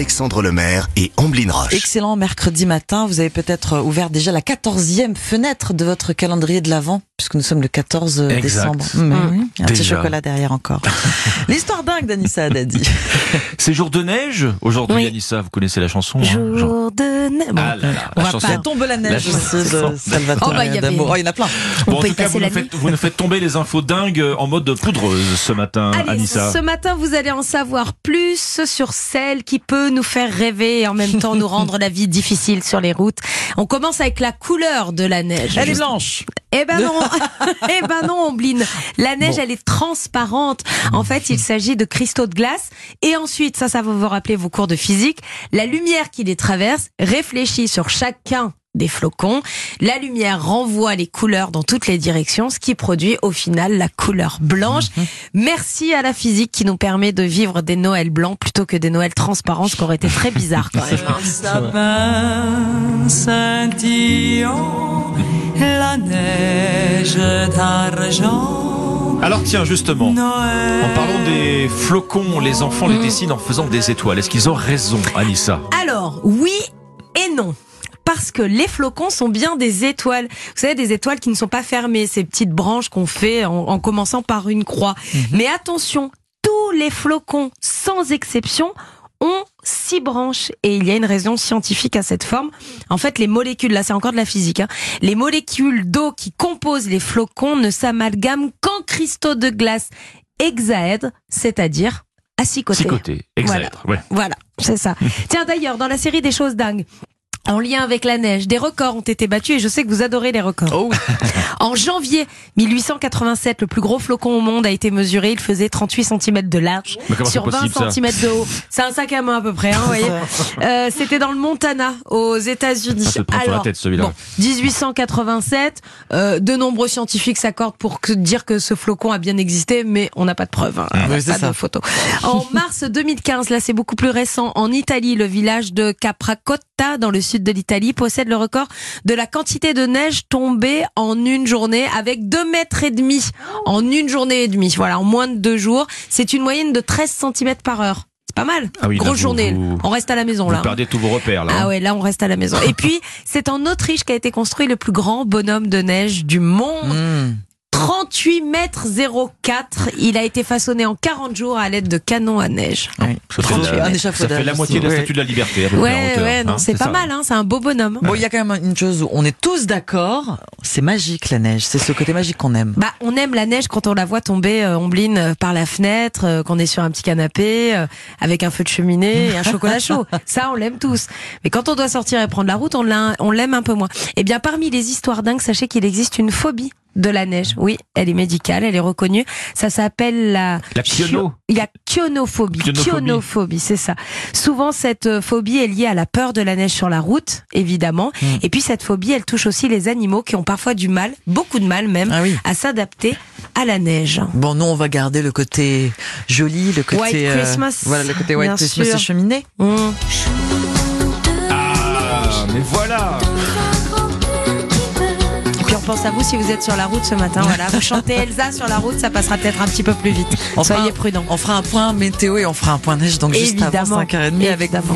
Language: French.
Alexandre Lemaire et Amblin Roche. Excellent mercredi matin. Vous avez peut-être ouvert déjà la quatorzième fenêtre de votre calendrier de l'Avent, puisque nous sommes le 14 Exact. décembre. Mais oui, un petit chocolat derrière encore. L'histoire dingue d'Anissa Haddadi. C'est jour de neige aujourd'hui, Oui. Anissa. Vous connaissez la chanson hein, genre- Jour de neige. Bon, Ah là là, on la va chanson. pas- La tombe la neige La aussi de chanson. Salvatore Oh, bah, y avait-. Oh, il y en a plein. on Bon, en peut y tout cas, passer vous la nous, nuit. faites, vous nous faites tomber les infos dingues en mode poudreuse ce matin, Allez, Anissa. ce matin, vous allez en savoir plus sur celle qui peut nous faire rêver et en même temps nous rendre la vie difficile sur les routes. On commence avec la couleur de la neige. Elle est blanche. Eh ben non, eh ben non, Ombline. La neige, elle est transparente. En fait, il s'agit de cristaux de glace. Et ensuite, ça, ça va vous rappeler vos cours de physique. La lumière qui les traverse réfléchit sur chacun des flocons. La lumière renvoie les couleurs dans toutes les directions, ce qui produit au final la couleur blanche. Merci à la physique qui nous permet de vivre des Noëls blancs plutôt que des Noëls transparents, ce qui aurait été très bizarre quand même. la neige d'argent. Alors tiens, justement, Noël. en parlant des flocons, les enfants les dessinent en faisant des étoiles. Est-ce qu'ils ont raison, Anissa? Alors, oui et non. Parce que les flocons sont bien des étoiles. Vous savez, des étoiles qui ne sont pas fermées, ces petites branches qu'on fait en, en commençant par une croix. Mais attention, tous les flocons, sans exception, ont six branches. Et il y a une raison scientifique à cette forme. En fait, les molécules, là c'est encore de la physique, hein, les molécules d'eau qui composent les flocons ne s'amalgament qu'en cristaux de glace hexaèdres, c'est-à-dire à six côtés. Six côtés, hexaèdre. Ouais. Voilà, c'est ça. Tiens, d'ailleurs, dans la série des choses dingues, en lien avec la neige, des records ont été battus et je sais que vous adorez les records. Oh oui. En janvier 1887, le plus gros flocon au monde a été mesuré. Il faisait 38 cm de large sur c'est 20 possible, ça cm de haut. C'est un sac à main à peu près, hein, vous voyez. Euh, C'était dans le Montana, aux États-Unis. Tête, celui-là. bon, 1887, euh, de nombreux scientifiques s'accordent pour que- dire que ce flocon a bien existé, mais on n'a pas de preuves. Hein, Oui, c'est pas ça. de photos. En mars 2015, là c'est beaucoup plus récent, en Italie, le village de Capracotta, dans le sud de l'Italie, possède le record de la quantité de neige tombée en une journée avec deux mètres et demi en une journée et demie. Voilà, en moins de deux jours. C'est une moyenne de 13 cm par heure. C'est pas mal. Ah oui, là, Grosse vous- journée. vous- On reste à la maison Vous là. perdez tous vos repères, là. Ah hein. ouais, là on reste à la maison. Et puis, c'est en Autriche qu'a été construit le plus grand bonhomme de neige du monde. Mmh. 38 mètres 04. Il a été façonné en 40 jours à l'aide de canons à neige. Oui. Ça fait, Un la- ça fait la moitié de la statue de la liberté, Ouais, hauteur, ouais, non, hein, c'est pas ça. mal, hein, c'est un beau bonhomme. Bon, il y a quand même une chose où on est tous d'accord. C'est magique la neige. C'est ce côté magique qu'on aime. Bah, on aime la neige quand on la voit tomber, euh, ombline euh, par la fenêtre, euh, qu'on est sur un petit canapé, euh, avec un feu de cheminée et un chocolat chaud. Ça, on l'aime tous. Mais quand on doit sortir et prendre la route, on l'a- on l'aime un peu moins. Eh bien, parmi les histoires dingues, sachez qu'il existe une phobie de la neige. Oui, elle est médicale, elle est reconnue. Ça s'appelle la... La piono. Il y a kionophobie. Kionophobie. Kionophobie, c'est ça. Souvent, cette euh, phobie est liée à la peur de la neige sur la route, évidemment. Hmm. Et puis, cette phobie, elle touche aussi les animaux qui ont parfois du mal, beaucoup de mal même, Ah oui. à s'adapter à la neige. Bon, nous, on va garder le côté joli, le côté. White euh, Christmas, voilà, le côté White Christmas et cheminée. Mmh. Ah, mais voilà pense à vous si vous êtes sur la route ce matin. Voilà, vous chantez Elsa sur la route, ça passera peut-être un petit peu plus vite. On Soyez prudents. On fera un point météo et on fera un point neige donc juste avant Évidemment. 5h30 avec Évidemment.